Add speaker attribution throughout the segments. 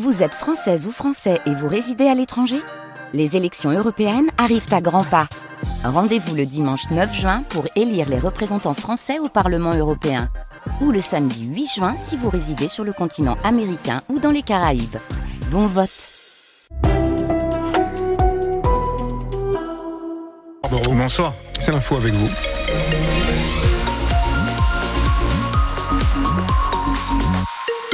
Speaker 1: Vous êtes française ou français et vous résidez à l'étranger? Les élections européennes arrivent à grands pas. Rendez-vous le dimanche 9 juin pour élire les représentants français au Parlement européen. Ou le samedi 8 juin si vous résidez sur le continent américain ou dans les Caraïbes. Bon vote
Speaker 2: Bonsoir, c'est l'info avec vous.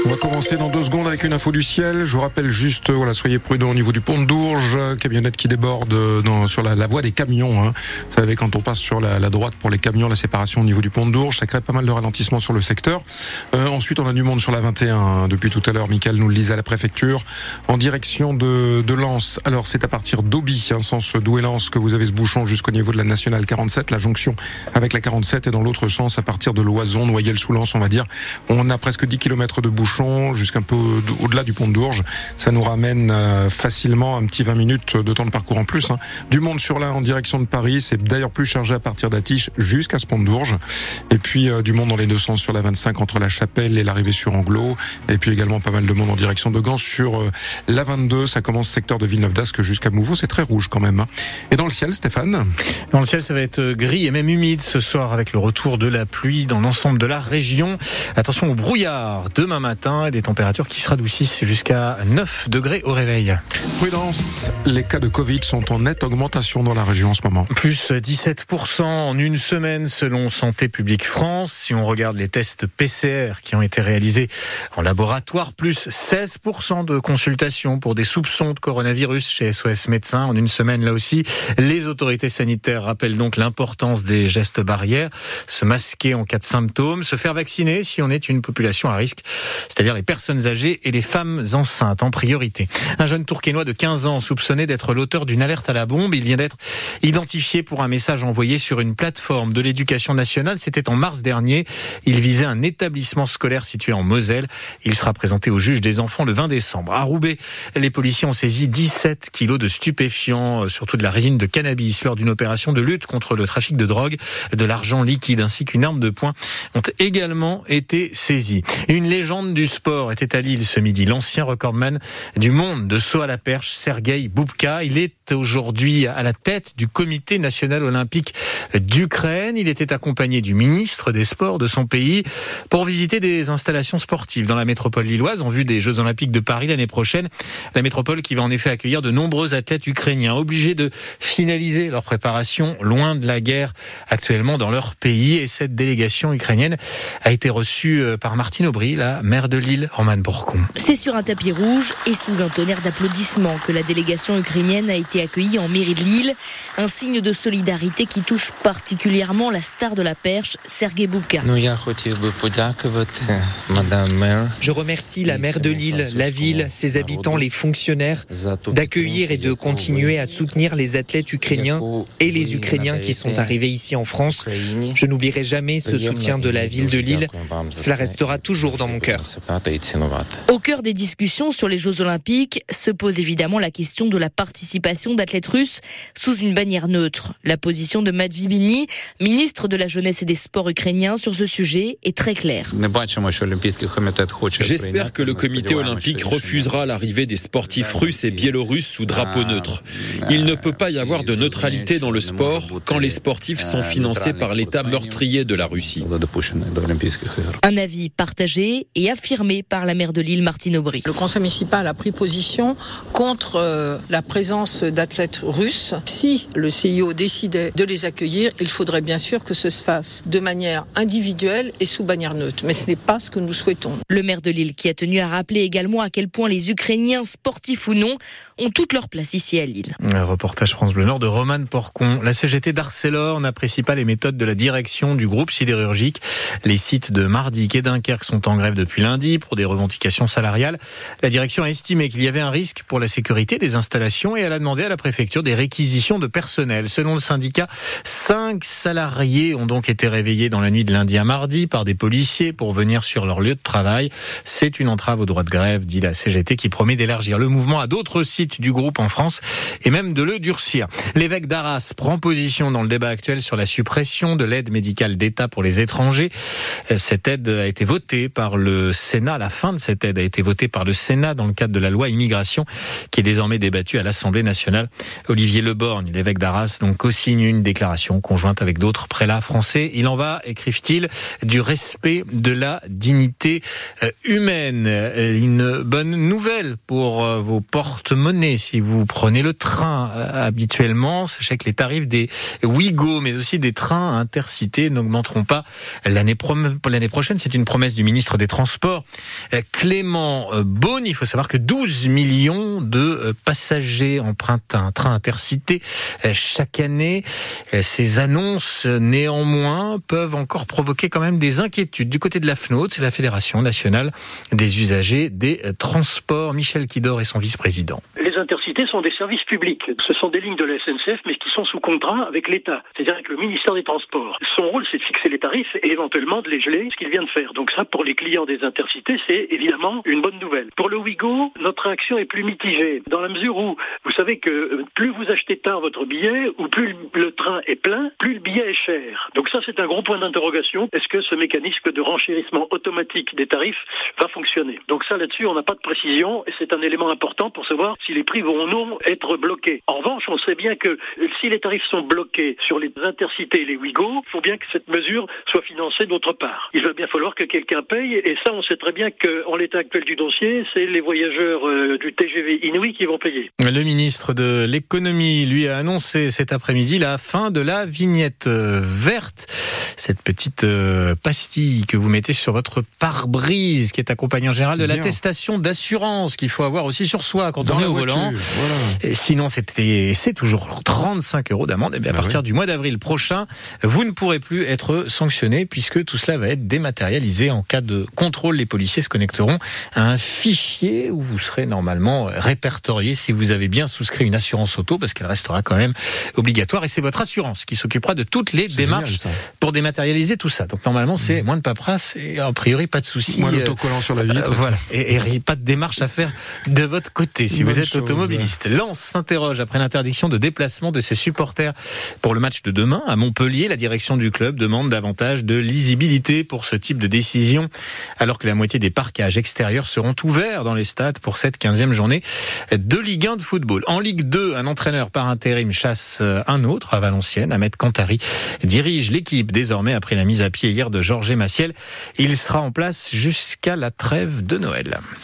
Speaker 2: On va commencer dans deux secondes avec une info du ciel. Je vous rappelle juste, voilà, soyez prudents au niveau du pont de Dourges, camionnette qui déborde dans, sur la, la, voie des camions. Hein. Vous savez, quand on passe sur la, la, droite pour les camions, la séparation au niveau du pont de Dourges, ça crée pas mal de ralentissement sur le secteur. Euh, ensuite, on a du monde sur la 21. Hein. Depuis tout à l'heure, Michael nous le disait à la préfecture, en direction de, de Lens. Alors, c'est à partir d'Auby, hein, sens Douai-Lens, que vous avez ce bouchon jusqu'au niveau de la nationale 47, la jonction avec la 47, et dans l'autre sens, à partir de Loison, Noyelles-sous-Lens, on va dire, on a presque 10 km de bouchon jusqu'un peu au-delà du pont de Dourges. Ça nous ramène euh, facilement un petit 20 minutes de temps de parcours en plus. Hein. Du monde sur l'un en direction de Paris, c'est d'ailleurs plus chargé à partir d'Atiche jusqu'à ce pont de Dourges. Et puis euh, du monde dans les deux sens sur la 25 entre la Chapelle et l'arrivée sur Anglo. Et puis également pas mal de monde en direction de Gand sur euh, la 22. Ça commence secteur de Villeneuve d'Ascq jusqu'à Mouveau. C'est très rouge quand même. Hein. Et dans le ciel, Stéphane?
Speaker 3: Dans le ciel, ça va être gris et même humide ce soir avec le retour de la pluie dans l'ensemble de la région. Attention au brouillard demain matin et des températures qui se radoucissent jusqu'à 9 degrés au réveil.
Speaker 2: Prudence, les cas de Covid sont en nette augmentation dans la région en ce moment.
Speaker 3: Plus 17% en une semaine selon Santé publique France. Si on regarde les tests PCR qui ont été réalisés en laboratoire, plus 16% de consultations pour des soupçons de coronavirus chez SOS Médecins en une semaine là aussi. Les autorités sanitaires rappellent donc l'importance des gestes barrières, se masquer en cas de symptômes, se faire vacciner si on est une population à risque c'est-à-dire les personnes âgées et les femmes enceintes en priorité. Un jeune Tourquenois de 15 ans soupçonné d'être l'auteur d'une alerte à la bombe, il vient d'être identifié pour un message envoyé sur une plateforme de l'éducation nationale. C'était en mars dernier. Il visait un établissement scolaire situé en Moselle. Il sera présenté au juge des enfants le 20 décembre. À Roubaix, les policiers ont saisi 17 kilos de stupéfiants, euh, surtout de la résine de cannabis, lors d'une opération de lutte contre le trafic de drogue, de l'argent liquide ainsi qu'une arme de poing ont également été saisies. Une légende du sport était à Lille ce midi. L'ancien recordman du monde de saut à la perche, Sergei Boubka. Il est aujourd'hui à la tête du comité national olympique d'Ukraine. Il était accompagné du ministre des Sports de son pays pour visiter des installations sportives dans la métropole lilloise en vue des Jeux olympiques de Paris l'année prochaine. La métropole qui va en effet accueillir de nombreux athlètes ukrainiens obligés de finaliser leur préparation loin de la guerre actuellement dans leur pays. Et cette délégation ukrainienne a été reçue euh, par Martine Aubry, la maire de Lille, Roman Bourcon.
Speaker 4: C'est sur un tapis rouge et sous un tonnerre d'applaudissements que la délégation ukrainienne a été accueillie en mairie de Lille. Un signe de solidarité qui touche particulièrement la star de la perche, Sergei Boubka.
Speaker 5: Je remercie la maire de Lille, la ville, ses habitants, les fonctionnaires d'accueillir et de continuer à soutenir les athlètes ukrainiens et les Ukrainiens qui sont arrivés ici en France. Je n'oublierai jamais ce soutien de la ville de Lille. Cela restera toujours dans mon cœur.
Speaker 4: Au cœur des discussions sur les Jeux Olympiques se pose évidemment la question de la participation d'athlètes russes sous une bannière neutre. La position de Matvey Bini, ministre de la Jeunesse et des Sports ukrainiens sur ce sujet, est très claire.
Speaker 6: J'espère que le comité olympique refusera l'arrivée des sportifs russes et biélorusses sous drapeau neutre. Il ne peut pas y avoir de neutralité dans le sport quand les sportifs sont financés par l'État meurtrier de la Russie.
Speaker 4: Un avis partagé et affirmé par la maire de Lille, Martine Aubry.
Speaker 7: Le conseil municipal a pris position contre euh, la présence d'athlètes russes. Si le CIO décidait de les accueillir, il faudrait bien sûr que ce se fasse de manière individuelle et sous bannière neutre. Mais ce n'est pas ce que nous souhaitons.
Speaker 4: Le maire de Lille qui a tenu à rappeler également à quel point les Ukrainiens, sportifs ou non, ont toute leur place ici à Lille.
Speaker 3: Un reportage France Bleu Nord de Roman Porcon. La CGT d'Arcelor n'apprécie pas les méthodes de la direction du groupe sidérurgique. Les sites de Mardic et Dunkerque sont en grève depuis lundi pour des revendications salariales. La direction a estimé qu'il y avait un risque pour la sécurité des installations et elle a demandé à la préfecture des réquisitions de personnel. Selon le syndicat, cinq salariés ont donc été réveillés dans la nuit de lundi à mardi par des policiers pour venir sur leur lieu de travail. C'est une entrave au droit de grève, dit la CGT, qui promet d'élargir le mouvement à d'autres sites du groupe en France et même de le durcir. L'évêque d'Arras prend position dans le débat actuel sur la suppression de l'aide médicale d'État pour les étrangers. Cette aide a été votée par le Sénat. La fin de cette aide a été votée par le Sénat dans le cadre de la loi immigration qui est désormais débattue à l'Assemblée nationale. Olivier Leborgne, l'évêque d'Arras, donc co-signe une déclaration conjointe avec d'autres prélats français. Il en va, écrivent-ils, du respect de la dignité euh, humaine. Euh, une bonne nouvelle pour euh, vos porte-monnaies si vous prenez le train habituellement. Sachez que les tarifs des Ouigo, mais aussi des trains intercités n'augmenteront pas l'année prochaine. C'est une promesse du ministre des Transports, Clément Beaune. Il faut savoir que 12 millions de passagers empruntent un train intercité chaque année. Ces annonces, néanmoins, peuvent encore provoquer quand même des inquiétudes. Du côté de la FNOT, c'est la Fédération nationale des usagers des transports. Michel Kidor est son vice-président.
Speaker 8: Les intercités sont des services publics. Ce sont des lignes de la SNCF, mais qui sont sous contrat avec l'État, c'est-à-dire avec le ministère des Transports. Son rôle, c'est de fixer les tarifs et éventuellement de les geler, ce qu'il vient de faire. Donc ça, pour les clients des intercités, c'est évidemment une bonne nouvelle. Pour le Ouigo, notre réaction est plus mitigée, dans la mesure où vous savez que plus vous achetez tard votre billet, ou plus le train est plein, plus le billet est cher. Donc ça, c'est un gros point d'interrogation. Est-ce que ce mécanisme de renchérissement automatique des tarifs va fonctionner? Donc ça, là-dessus, on n'a pas de précision et c'est un élément important pour savoir si les prix vont ou non être bloqués. En revanche, on sait bien que si les tarifs sont bloqués sur les intercités et les Ouigo, il faut bien que cette mesure soit financée d'autre part. Il va bien falloir que quelqu'un paye et ça, on sait très bien qu'en l'état actuel du dossier, c'est les voyageurs euh, du TGV Inouï qui vont payer.
Speaker 3: Le ministre de l'économie, lui, a annoncé cet après-midi la fin de la vignette euh, verte cette petite euh, pastille que vous mettez sur votre pare-brise, qui est accompagnée en général de l'attestation d'assurance qu'il faut avoir aussi sur soi quand on est au volant. Et sinon, c'était, c'est toujours 35 euros d'amende. Et bien, à bah partir du mois d'avril prochain, vous ne pourrez plus être sanctionné puisque tout cela va être dématérialisé. En cas de contrôle, les policiers se connecteront à un fichier où vous serez normalement répertorié si vous avez bien souscrit une assurance auto parce qu'elle restera quand même obligatoire et c'est votre assurance qui s'occupera de toutes les démarches pour dématérialiser matérialiser tout ça. Donc normalement, c'est mmh. moins de paperasse et a priori pas de soucis.
Speaker 2: Moins d'autocollants sur la vitre.
Speaker 3: Euh, voilà. Et, et, pas de démarche à faire de votre côté si vous êtes automobiliste. Lens s'interroge après l'interdiction de déplacement de ses supporters pour le match de demain à Montpellier. La direction du club demande davantage de lisibilité pour ce type de décision, alors que la moitié des parcages extérieurs seront ouverts dans les stades pour cette 15e journée de Ligue 1 de football. En Ligue 2, un entraîneur par intérim chasse un autre à Valenciennes. Ahmed Kantari dirige l'équipe désormais après la mise à pied hier de Georges Massiel. Il sera en place jusqu'à la trêve de Noël.